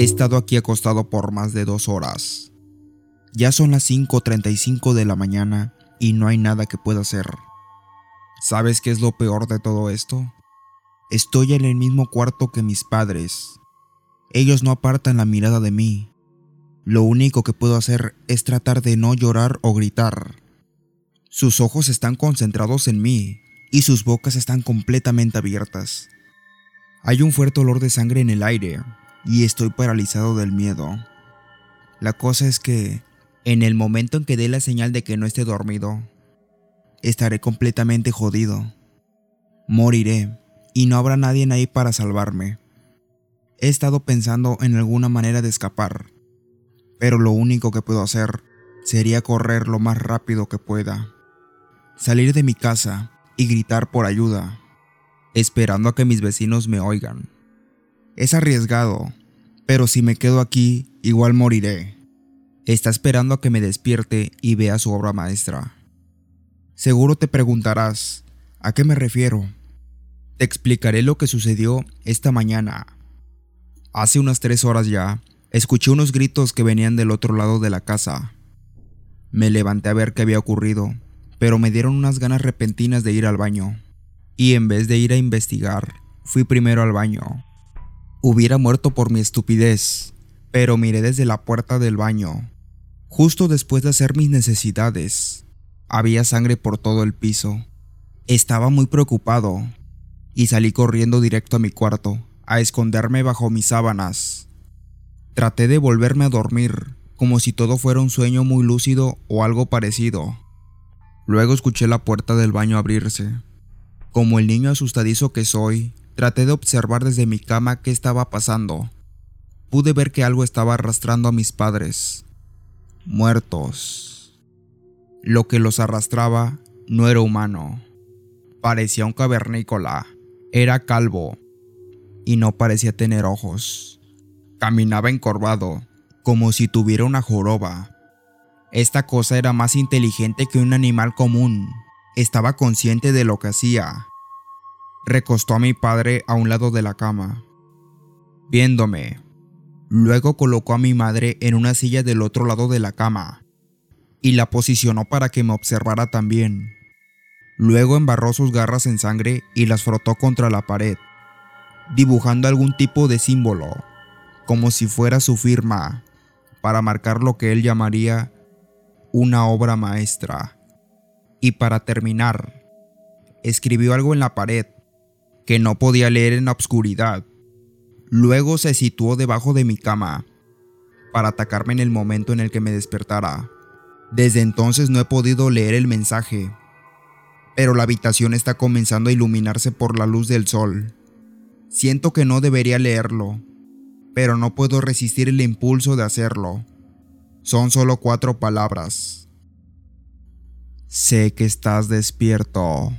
He estado aquí acostado por más de dos horas. Ya son las 5.35 de la mañana y no hay nada que pueda hacer. ¿Sabes qué es lo peor de todo esto? Estoy en el mismo cuarto que mis padres. Ellos no apartan la mirada de mí. Lo único que puedo hacer es tratar de no llorar o gritar. Sus ojos están concentrados en mí y sus bocas están completamente abiertas. Hay un fuerte olor de sangre en el aire y estoy paralizado del miedo. La cosa es que, en el momento en que dé la señal de que no esté dormido, estaré completamente jodido. Moriré y no habrá nadie ahí para salvarme. He estado pensando en alguna manera de escapar, pero lo único que puedo hacer sería correr lo más rápido que pueda, salir de mi casa y gritar por ayuda, esperando a que mis vecinos me oigan. Es arriesgado, pero si me quedo aquí, igual moriré. Está esperando a que me despierte y vea su obra maestra. Seguro te preguntarás, ¿a qué me refiero? Te explicaré lo que sucedió esta mañana. Hace unas tres horas ya, escuché unos gritos que venían del otro lado de la casa. Me levanté a ver qué había ocurrido, pero me dieron unas ganas repentinas de ir al baño. Y en vez de ir a investigar, fui primero al baño. Hubiera muerto por mi estupidez, pero miré desde la puerta del baño. Justo después de hacer mis necesidades, había sangre por todo el piso. Estaba muy preocupado y salí corriendo directo a mi cuarto, a esconderme bajo mis sábanas. Traté de volverme a dormir, como si todo fuera un sueño muy lúcido o algo parecido. Luego escuché la puerta del baño abrirse. Como el niño asustadizo que soy, Traté de observar desde mi cama qué estaba pasando. Pude ver que algo estaba arrastrando a mis padres. Muertos. Lo que los arrastraba no era humano. Parecía un cavernícola. Era calvo. Y no parecía tener ojos. Caminaba encorvado, como si tuviera una joroba. Esta cosa era más inteligente que un animal común. Estaba consciente de lo que hacía recostó a mi padre a un lado de la cama, viéndome. Luego colocó a mi madre en una silla del otro lado de la cama y la posicionó para que me observara también. Luego embarró sus garras en sangre y las frotó contra la pared, dibujando algún tipo de símbolo, como si fuera su firma, para marcar lo que él llamaría una obra maestra. Y para terminar, escribió algo en la pared que no podía leer en la oscuridad. Luego se situó debajo de mi cama para atacarme en el momento en el que me despertara. Desde entonces no he podido leer el mensaje, pero la habitación está comenzando a iluminarse por la luz del sol. Siento que no debería leerlo, pero no puedo resistir el impulso de hacerlo. Son solo cuatro palabras. Sé que estás despierto.